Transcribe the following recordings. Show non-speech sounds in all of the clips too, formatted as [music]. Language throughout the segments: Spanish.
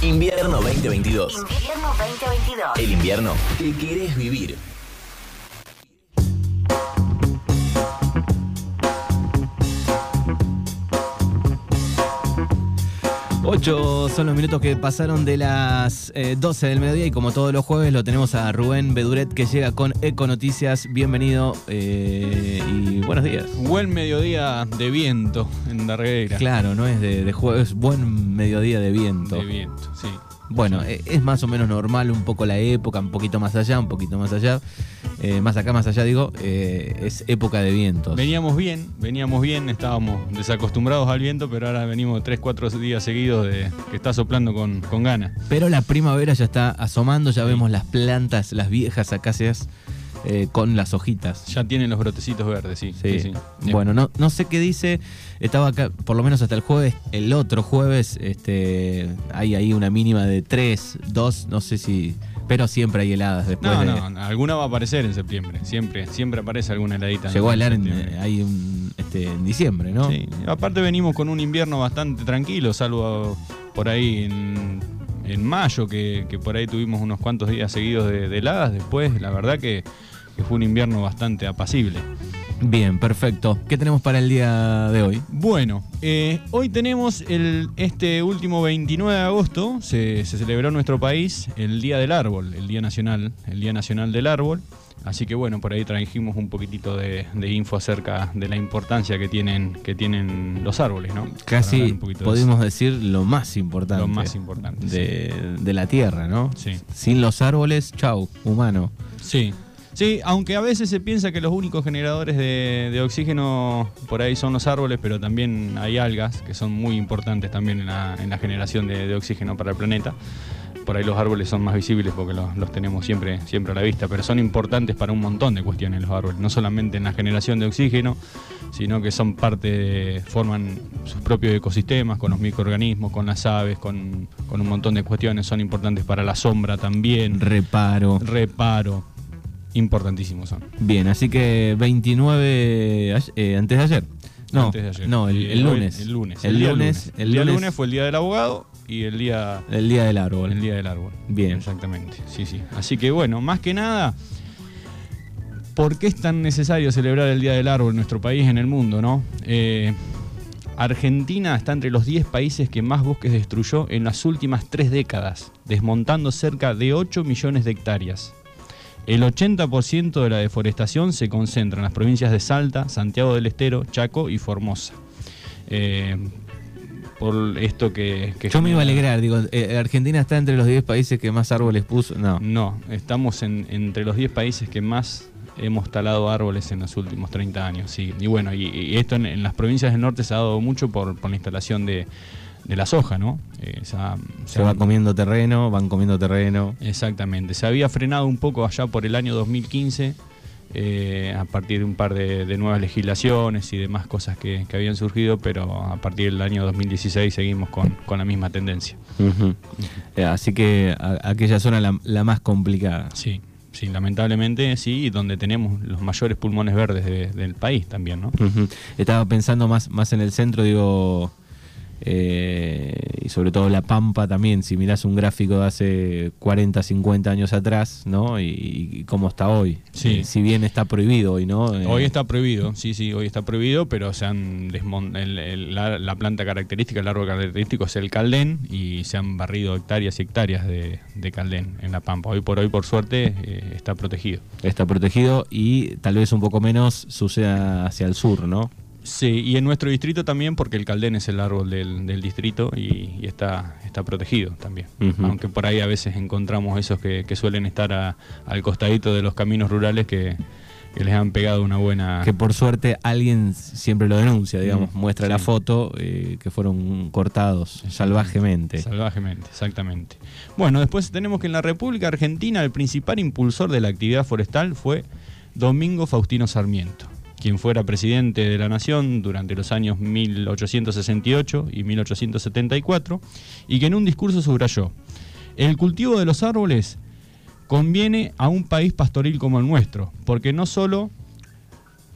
Invierno 2022. Invierno 2022. El invierno que querés vivir. 8 son los minutos que pasaron de las eh, 12 del mediodía y como todos los jueves lo tenemos a Rubén Beduret que llega con Eco Noticias. Bienvenido eh, y buenos días. Buen mediodía de viento en Darreira. Claro, no es de, de jueves, buen mediodía de viento. De viento, sí. Bueno, eh, es más o menos normal un poco la época, un poquito más allá, un poquito más allá, eh, más acá, más allá digo, eh, es época de vientos. Veníamos bien, veníamos bien, estábamos desacostumbrados al viento, pero ahora venimos 3, 4 días seguidos de que está soplando con, con ganas. Pero la primavera ya está asomando, ya vemos las plantas, las viejas acacias eh, con las hojitas. Ya tienen los brotecitos verdes, sí. Sí. sí, sí. Bueno, no, no sé qué dice. Estaba acá, por lo menos hasta el jueves. El otro jueves, este, hay ahí una mínima de 3, 2, no sé si. Pero siempre hay heladas después. No, de- no, alguna va a aparecer en septiembre. Siempre, siempre aparece alguna heladita. Llegó a helar en, un- este, en diciembre, ¿no? Sí, aparte venimos con un invierno bastante tranquilo, salvo por ahí en, en mayo, que, que por ahí tuvimos unos cuantos días seguidos de, de heladas. Después, la verdad que, que fue un invierno bastante apacible. Bien, perfecto. ¿Qué tenemos para el día de hoy? Bueno, eh, hoy tenemos el, este último 29 de agosto, se, se celebró en nuestro país el Día del Árbol, el Día Nacional, el Día Nacional del Árbol. Así que bueno, por ahí trajimos un poquitito de, de info acerca de la importancia que tienen, que tienen los árboles, ¿no? Casi de podemos decir lo más importante. Lo más importante, De, de la tierra, ¿no? Sí. Sin los árboles, chau, humano. Sí. Sí, aunque a veces se piensa que los únicos generadores de, de oxígeno por ahí son los árboles, pero también hay algas que son muy importantes también en la, en la generación de, de oxígeno para el planeta. Por ahí los árboles son más visibles porque los, los tenemos siempre, siempre a la vista, pero son importantes para un montón de cuestiones los árboles, no solamente en la generación de oxígeno, sino que son parte de, forman sus propios ecosistemas con los microorganismos, con las aves, con, con un montón de cuestiones, son importantes para la sombra también, Reparo. reparo, importantísimos son. Bien, así que 29 ay- eh, antes de ayer. No, Antes de ayer. no, el, lunes. El lunes. El día lunes. El día lunes fue el día del abogado y el día, el día del árbol. el día del árbol. Bien. Exactamente. Sí, sí. Así que bueno, más que nada, ¿por qué es tan necesario celebrar el Día del Árbol en nuestro país, en el mundo, no? Eh, Argentina está entre los 10 países que más bosques destruyó en las últimas tres décadas, desmontando cerca de 8 millones de hectáreas. El 80% de la deforestación se concentra en las provincias de Salta, Santiago del Estero, Chaco y Formosa. Eh, por esto que, que Yo me iba a alegrar, digo, eh, Argentina está entre los 10 países que más árboles puso. No, No, estamos en- entre los 10 países que más hemos talado árboles en los últimos 30 años. Sí. Y bueno, y, y esto en, en las provincias del norte se ha dado mucho por, por la instalación de, de la soja, ¿no? Eh, se ha- se se va comiendo terreno, van comiendo terreno. Exactamente. Se había frenado un poco allá por el año 2015, eh, a partir de un par de, de nuevas legislaciones y demás cosas que, que habían surgido, pero a partir del año 2016 seguimos con, con la misma tendencia. Eh, Así que a- aquella zona la, la más complicada. Sí, sí, lamentablemente sí, y donde tenemos los mayores pulmones verdes de- del país también, ¿no? Estaba pensando más, más en el centro, digo, eh, y sobre todo La Pampa también, si mirás un gráfico de hace 40, 50 años atrás, ¿no? Y, y cómo está hoy. Sí. Eh, si bien está prohibido hoy, ¿no? Eh, Hoy está prohibido, sí, sí, hoy está prohibido, pero se han desmon- el- el- la, la planta característica, el árbol característico es el caldén y se han barrido hectáreas y hectáreas de, de caldén en La Pampa. Hoy por hoy, por suerte, eh, está protegido. Está protegido y tal vez un poco menos suceda hacia el sur, ¿no? Sí, y en nuestro distrito también, porque el caldén es el árbol del, del distrito y, y está, está protegido también. Aunque por ahí a veces encontramos esos que, que suelen estar a- al costadito de los caminos rurales que, que les han pegado una buena... Que por suerte alguien siempre lo denuncia, digamos, Mm, muestra sí. la foto eh, que fueron cortados salvajemente. Salvajemente, exactamente. Bueno, después tenemos que en la República Argentina el principal impulsor de la actividad forestal fue Domingo Faustino Sarmiento, quien fuera presidente de la Nación durante los años 1868 y 1874, y que en un discurso subrayó, el cultivo de los árboles conviene a un país pastoril como el nuestro, porque no solo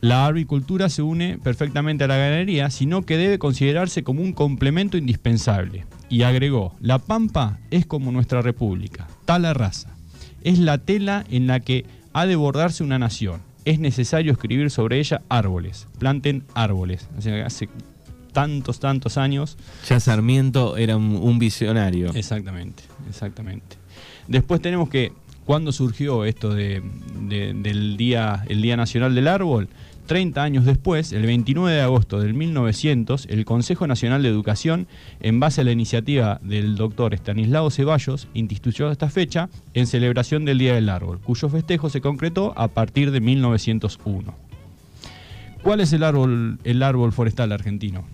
La arboricultura se une perfectamente a la ganadería, sino que debe considerarse como un complemento indispensable. Y agregó, la pampa es como nuestra república, tal la raza. Es la tela en la que ha de bordarse una nación. Es necesario escribir sobre ella árboles. Planten árboles. O sea, hace tantos, tantos años. Ya Sarmiento era un, un visionario. Exactamente, exactamente. Después tenemos que, ¿cuándo surgió esto de, de- del día, el Día Nacional del Árbol? 30 años después, el 29 de agosto del 1900, el Consejo Nacional de Educación, en base a la iniciativa del doctor Estanislao Ceballos, instituyó esta fecha en celebración del Día del Árbol, cuyo festejo se concretó a partir de 1901. ¿Cuál es el árbol, el árbol forestal argentino?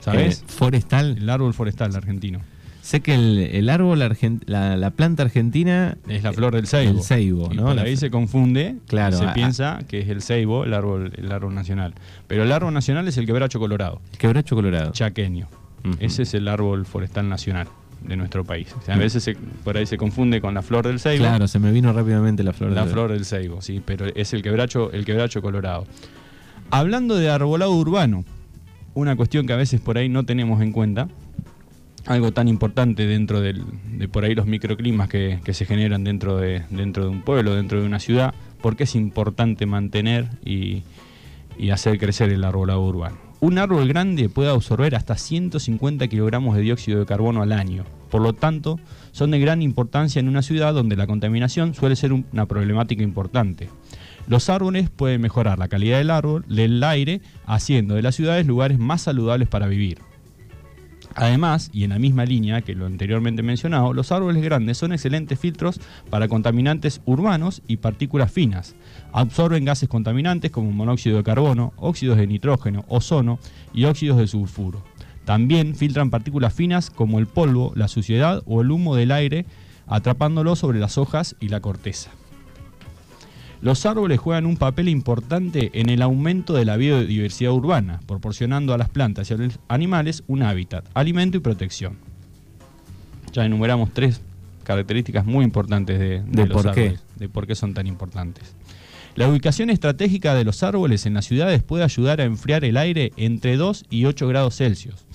¿Sabes? Eh, forestal. El árbol forestal argentino. Sé que el, el árbol, la, la planta argentina Es la flor del ceibo. El ceibo, Y ¿no? por La ahí se confunde, Claro, se piensa que es el ceibo, el árbol, el árbol nacional. Pero el árbol nacional es el quebracho colorado, Quebracho colorado. chaqueño. Ese es el árbol forestal nacional de nuestro país. O sea, a veces se- por ahí se confunde con la flor del ceibo. Claro, se me vino rápidamente la flor. La del- flor del ceibo, sí, pero es el quebracho, el quebracho colorado. Hablando de arbolado urbano, una cuestión que a veces por ahí no tenemos en cuenta, algo tan importante dentro del- de por ahí los microclimas que, se generan dentro de, dentro de un pueblo, dentro de una ciudad, porque es importante mantener y, y hacer crecer el arbolado urbano. Un árbol grande puede absorber hasta 150 kilogramos de dióxido de carbono al año. Por lo tanto, son de gran importancia en una ciudad donde la contaminación suele ser un- una problemática importante. Los árboles pueden mejorar la calidad del árbol, del aire, haciendo de las ciudades lugares más saludables para vivir. Además, y en la misma línea que lo anteriormente mencionado, los árboles grandes son excelentes filtros para contaminantes urbanos y partículas finas. Absorben gases contaminantes como monóxido de carbono, óxidos de nitrógeno, ozono y óxidos de sulfuro. También filtran partículas finas como el polvo, la suciedad o el humo del aire, atrapándolo sobre las hojas y la corteza. Los árboles juegan un papel importante en el aumento de la biodiversidad urbana, proporcionando a las plantas y a los animales un hábitat, alimento y protección. Ya enumeramos tres características muy importantes de, de ¿De los por qué? árboles, de por qué son tan importantes. La ubicación estratégica de los árboles en las ciudades puede ayudar a enfriar el aire entre 2 y 8 grados Celsius,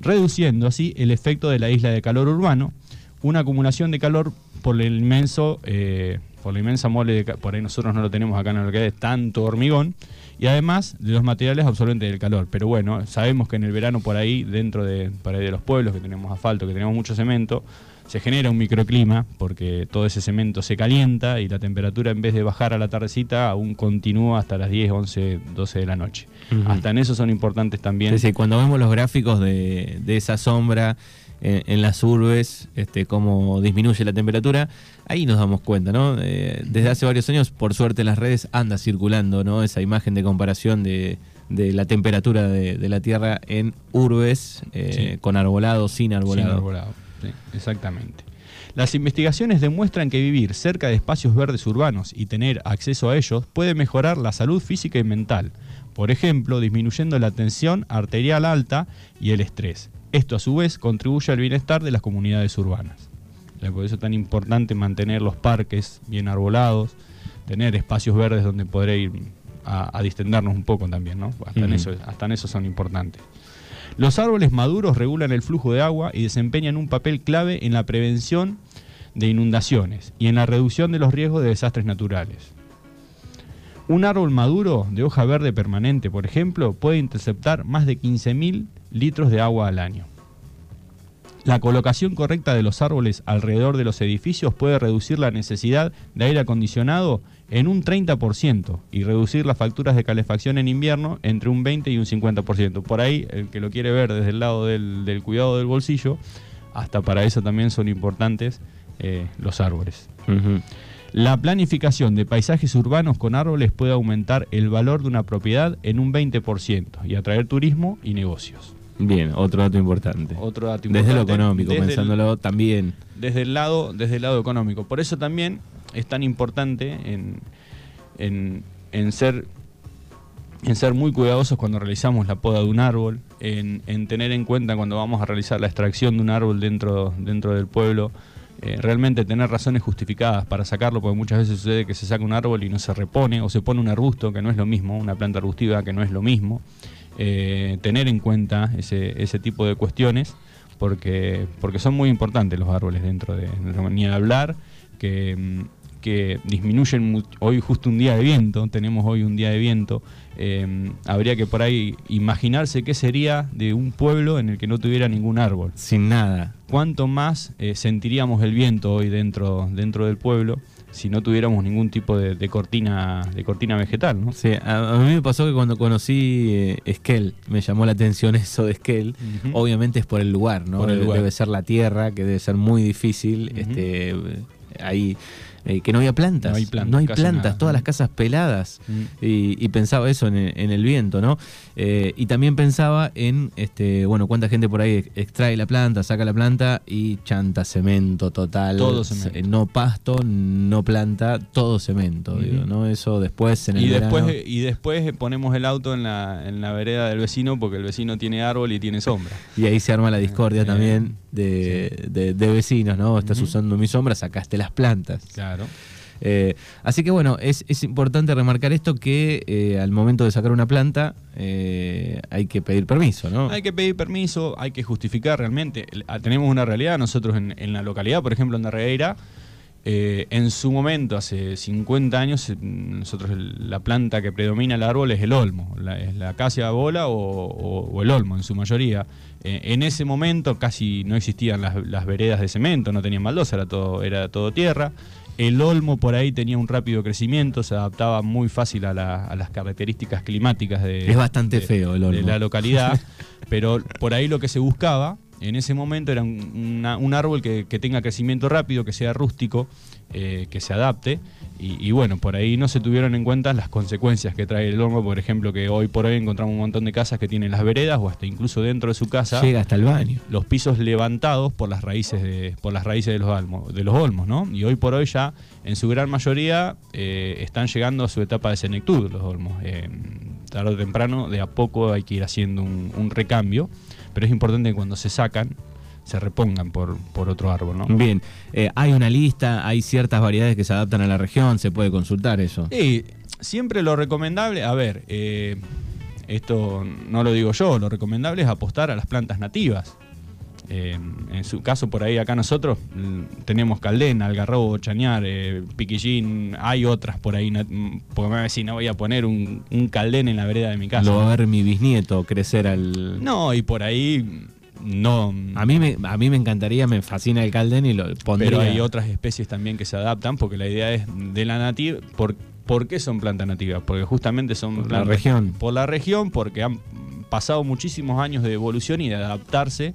reduciendo así el efecto de la isla de calor urbano, una acumulación de calor por el inmenso, eh, por la inmensa mole de, por ahí nosotros no lo tenemos acá en lo que es tanto hormigón, y además de los materiales absorbentes del calor. Pero bueno, sabemos que en el verano por ahí, dentro de, por ahí de los pueblos, que tenemos asfalto, que tenemos mucho cemento, se genera un microclima porque todo ese cemento se calienta y la temperatura en vez de bajar a la tardecita aún continúa hasta las 10, 11, 12 de la noche. Hasta en eso son importantes también. Sí, sí, cuando vemos los gráficos de, de esa sombra en, en las urbes, este, cómo disminuye la temperatura, ahí nos damos cuenta, ¿no? Eh, desde hace varios años, por suerte, en las redes anda circulando, ¿no? Esa imagen de comparación de, de la temperatura de, de la Tierra en urbes, eh, Sí. con arbolado, sin arbolado. Sin arbolado, sí, exactamente. Las investigaciones demuestran que vivir cerca de espacios verdes urbanos y tener acceso a ellos puede mejorar la salud física y mental, por ejemplo, disminuyendo la tensión arterial alta y el estrés. Esto a su vez contribuye al bienestar de las comunidades urbanas. Por eso es tan importante mantener los parques bien arbolados, tener espacios verdes donde poder ir a, a distendernos un poco también, ¿no? Hasta, en eso, hasta en eso son importantes. Los árboles maduros regulan el flujo de agua y desempeñan un papel clave en la prevención de inundaciones y en la reducción de los riesgos de desastres naturales. Un árbol maduro de hoja verde permanente, por ejemplo, puede interceptar más de 15.000 litros de agua al año. La colocación correcta de los árboles alrededor de los edificios puede reducir la necesidad de aire acondicionado en un 30% y reducir las facturas de calefacción en invierno entre un 20 y un 50%. Por ahí, el que lo quiere ver desde el lado del, cuidado del bolsillo, hasta para eso también son importantes eh, los árboles. La planificación de paisajes urbanos con árboles puede aumentar el valor de una propiedad en un 20% y atraer turismo y negocios. Bien, otro dato importante. Otro dato Desde lo importante, económico, desde el- pensándolo también. desde el lado desde el lado económico. Por eso también es tan importante en, en, en ser en ser muy cuidadosos cuando realizamos la poda de un árbol, en, en tener en cuenta cuando vamos a realizar la extracción de un árbol dentro, dentro del pueblo, eh, realmente tener razones justificadas para sacarlo, porque muchas veces sucede que se saca un árbol y no se repone, o se pone un arbusto, que no es lo mismo, una planta arbustiva que no es lo mismo. Eh, tener en cuenta ese, ese tipo de cuestiones, porque, porque son muy importantes los árboles dentro de... Ni hablar que... que disminuyen hoy justo un día de viento, tenemos hoy un día de viento, eh, habría que por ahí imaginarse qué sería de un pueblo en el que no tuviera ningún árbol. Sin nada. ¿Cuánto más eh, sentiríamos el viento hoy dentro, dentro del pueblo si no tuviéramos ningún tipo de, de cortina, de cortina vegetal? ¿no? Sí, a, a mí me pasó que cuando conocí eh, Esquel, me llamó la atención [laughs] eso de Esquel. Obviamente es por el lugar, ¿no? El Debe- lugar. Debe ser la tierra, que debe ser muy difícil. Este, ahí, eh, que no había plantas. No hay plantas, No hay plantas, nada. todas las casas peladas. Mm. Y, y pensaba eso en el, en el viento, ¿no? Eh, y también pensaba en, este, bueno, cuánta gente por ahí ex- extrae la planta, saca la planta y chanta cemento total. Todo cemento. Eh, No pasto, no planta, todo cemento, digo, ¿no? Eso después en el Y después, verano- y después ponemos el auto en la, en la vereda del vecino porque el vecino tiene árbol y tiene sombra. Y ahí se arma la discordia Eh, también de, de- de vecinos, ¿no? Estás usando mi sombra, sacaste las plantas. Claro. Eh, así que bueno, es, es importante remarcar esto que eh, al momento de sacar una planta eh, hay que pedir permiso, ¿no? Hay que pedir permiso, hay que justificar realmente. Ah, Tenemos una realidad, nosotros en, en la localidad, por ejemplo en Darreira, eh, en su momento, hace 50 años, eh, nosotros el- la planta que predomina el árbol es el olmo, la, es la acacia bola o, o- o el olmo en su mayoría. Eh, en ese momento casi no existían las, las veredas de cemento, no tenían baldosa, era todo, era todo tierra. El olmo por ahí tenía un rápido crecimiento, se adaptaba muy fácil a, la- a las características climáticas de, Es bastante de- feo el olmo. de la localidad, [laughs] pero por ahí lo que se buscaba en ese momento era un, una- un árbol que, que tenga crecimiento rápido, que sea rústico, eh, que se adapte. Y, y bueno, por ahí no se tuvieron en cuenta las consecuencias que trae el olmo, por ejemplo, que hoy por hoy encontramos un montón de casas que tienen las veredas o hasta incluso dentro de su casa Llega hasta el baño. los pisos levantados por las raíces de, por las raíces de los olmos, de los olmos, ¿no? Y hoy por hoy ya, en su gran mayoría, eh, están llegando a su etapa de senectud los olmos. Eh, tarde o temprano, de a poco hay que ir haciendo un, un recambio, pero es importante que cuando se sacan, se repongan por, por otro árbol, ¿no? Bien, eh, hay una lista, hay ciertas variedades que se adaptan a la región, se puede consultar eso. Sí, siempre lo recomendable, a ver, eh, esto no lo digo yo, lo recomendable es apostar a las plantas nativas. Eh, en su caso, por ahí acá nosotros mm, tenemos caldena, algarrobo, chañar, eh, piquillín, hay otras por ahí, mm, porque me va a decir, no voy a poner un, un caldén en la vereda de mi casa. Lo va ¿no? a ver mi bisnieto crecer al... No, y por ahí no... A mí, me, a mí me encantaría, me fascina el calden y lo pondría... Pero hay otras especies también que se adaptan porque la idea es de la nativa. ¿Por, por qué son plantas nativas? Porque justamente son Por la plantas- región. Por la región, porque han pasado muchísimos años de evolución y de adaptarse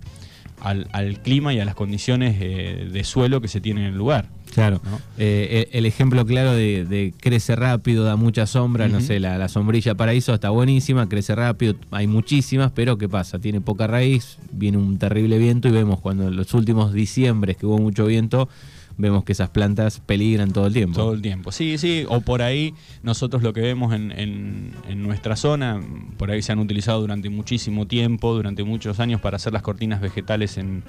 al, al clima y a las condiciones eh, de suelo que se tienen en el lugar. Claro. ¿no? Eh, el, ejemplo claro de, de crece rápido, da mucha sombra, no sé, la, la sombrilla paraíso está buenísima, crece rápido, hay muchísimas, pero ¿qué pasa? Tiene poca raíz, viene un terrible viento y vemos cuando en los últimos diciembres que hubo mucho viento, vemos que esas plantas peligran todo el tiempo. Todo el tiempo. Sí, sí, o por ahí nosotros lo que vemos en, en- en nuestra zona, por ahí se han utilizado durante muchísimo tiempo, durante muchos años para hacer las cortinas vegetales en,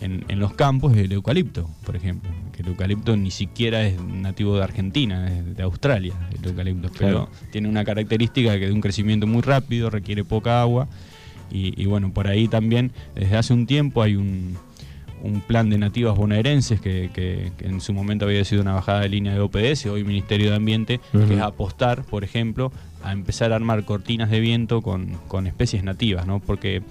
en- en los campos, el eucalipto, por ejemplo. Que el eucalipto ni siquiera es nativo de Argentina, es de Australia, el eucalipto, pero tiene una característica que de un crecimiento muy rápido, requiere poca agua. Y, y bueno, por ahí también, desde hace un tiempo hay un, un plan de nativas bonaerenses que, que- que en su momento había sido una bajada de línea de OPS, hoy Ministerio de Ambiente, que es apostar, por ejemplo, a empezar a armar cortinas de viento con, con especies nativas, ¿no? Porque,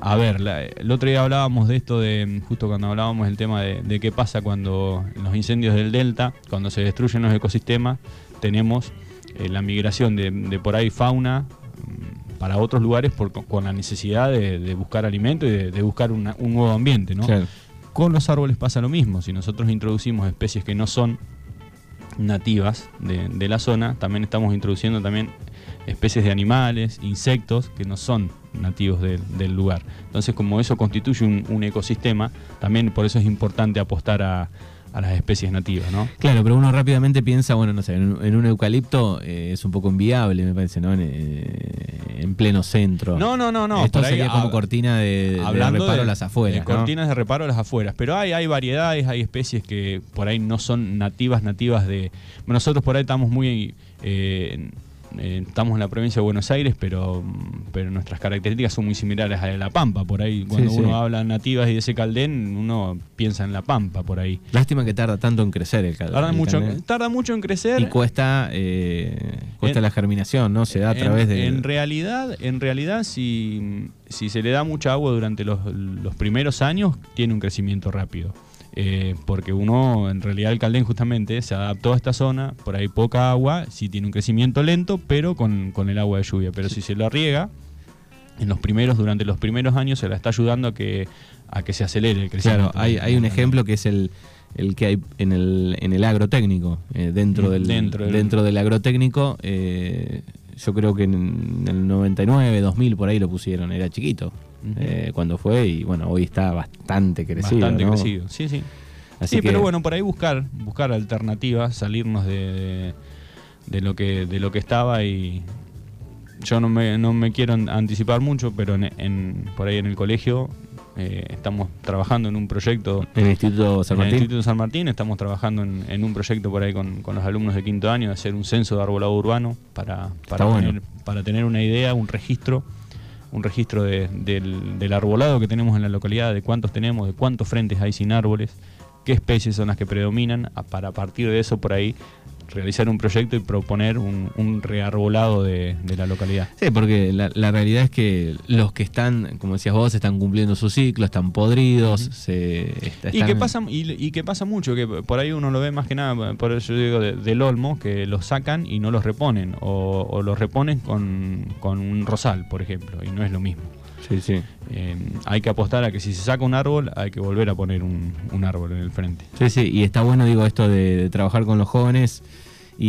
a ver, la- el otro día hablábamos de esto, de justo cuando hablábamos del tema de, de qué pasa cuando en los incendios del delta, cuando se destruyen los ecosistemas, tenemos eh, la migración de, de por ahí fauna mm, para otros lugares por- con la necesidad de, de buscar alimento y de, de buscar una- un nuevo ambiente, ¿no? Claro. Con los árboles pasa lo mismo. Si nosotros introducimos especies que no son nativas de, la zona, también estamos introduciendo también especies de animales, insectos que no son nativos del- lugar. Entonces, como eso constituye un, ecosistema, también por eso es importante apostar a, las especies nativas, ¿no? Claro, pero uno rápidamente piensa, bueno, no sé, en, un- eucalipto eh, es un poco inviable, me parece, ¿no? Eh, en pleno centro. No, no, no, no. Esto ahí, sería como cortina de, de Hablando reparo de- a las afueras. de ¿no? cortinas de reparo a las afueras. Pero hay, hay variedades, hay especies que por ahí no son nativas, nativas de. Nosotros por ahí estamos muy. eh, eh, estamos en la provincia de Buenos Aires, pero, pero nuestras características son muy similares a de La Pampa. Por ahí, cuando Sí, uno sí. habla nativas y de ese caldén, uno piensa en La Pampa, por ahí. Lástima que tarda tanto en crecer el cal- Tarda el mucho, caldén. tarda mucho en crecer. Y cuesta, eh, cuesta En- la germinación, ¿no? Se da a través en, de... en realidad, en realidad si, si se le da mucha agua durante los, los primeros años, tiene un crecimiento rápido. Eh, porque uno, en realidad el caldén justamente se adaptó a esta zona, por ahí poca agua, sí tiene un crecimiento lento, pero con, con el agua de lluvia. Pero si se lo riega, en los primeros, durante los primeros años se la está ayudando a que, a que se acelere el crecimiento. Claro, hay, hay un ejemplo que es el, el que hay en el, en el agrotécnico. eh, dentro, Mm, del, dentro dentro, del- del agrotécnico, eh, yo creo que en el 99, 2000, por ahí lo pusieron, era chiquito. Eh, cuando fue y bueno, hoy está bastante crecido. Bastante ¿no? crecido, sí, sí. Así sí, que- pero bueno, por ahí buscar, buscar alternativas, salirnos de, de, de lo que de lo que estaba y yo no me, no me quiero an- anticipar mucho, pero en, en- por ahí en el colegio eh, estamos trabajando en un proyecto En el Instituto San en el Martín. Instituto San Martín estamos trabajando en, en un proyecto por ahí con, con los alumnos de quinto año de hacer un censo de arbolado urbano para, para, bueno. tener, para tener una idea, un registro, un registro de- del, del arbolado que tenemos en la localidad, de cuántos tenemos, de cuántos frentes hay sin árboles, qué especies son las que predominan, para partir de eso por ahí realizar un proyecto y proponer un, un rearbolado de, de la localidad. Sí, porque la, la realidad es que los que están, como decías vos, están cumpliendo su ciclo, están podridos, se, est- Y que, pasa, y, y que pasa mucho, que por ahí uno lo ve más que nada, por eso yo digo de- del olmo, que los sacan y no los reponen, o, o los reponen con, con un rosal, por ejemplo, y no es lo mismo. Sí, sí. Eh, hay que apostar a que si se saca un árbol, hay que volver a poner un, un árbol en el frente. Sí, sí, y está bueno, digo, esto de, de trabajar con los jóvenes y,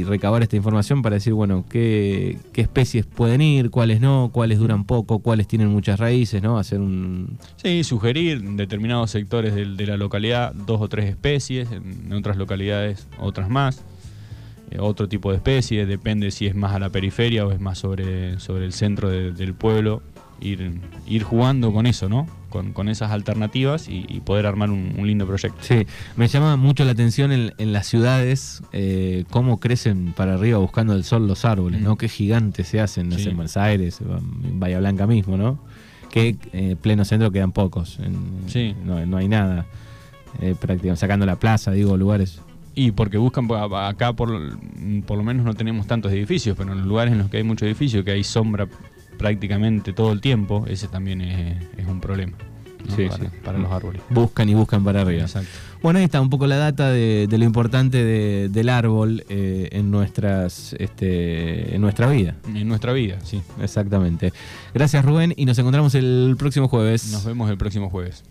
y recabar esta información para decir, bueno, qué, qué especies pueden ir, cuáles no, cuáles duran poco, cuáles tienen muchas raíces, ¿no? Hacer un... Sí, sugerir en determinados sectores de, la localidad dos o tres especies, en otras localidades otras más. Eh, otro tipo de especie, depende si es más a la periferia o es más sobre, sobre el centro de- del pueblo. Ir, ir jugando con eso, ¿no? Con, con esas alternativas y, y poder armar un, un lindo proyecto. Sí, me llama mucho la atención en, en las ciudades eh, cómo crecen para arriba buscando el sol los árboles, Mm. ¿no? Qué gigantes se hacen, no sé, Sí. en Buenos Aires, en Bahía Blanca mismo, ¿no? Que eh, pleno centro quedan pocos, en- Sí. no, no hay nada, eh, prácticamente, sacando la plaza, digo, lugares. Y porque buscan, acá por, por lo menos no tenemos tantos edificios, pero en los lugares en los que hay muchos edificios, que hay sombra prácticamente todo el tiempo, ese también es, es un problema ¿no? Sí, para, sí. para los árboles. Buscan y buscan para arriba. Exacto. Bueno, ahí está un poco la data de, de lo importante de- del árbol eh, en, nuestras, este, en nuestra vida. En nuestra vida, sí. Exactamente. Gracias Rubén y nos encontramos el próximo jueves. Nos vemos el próximo jueves.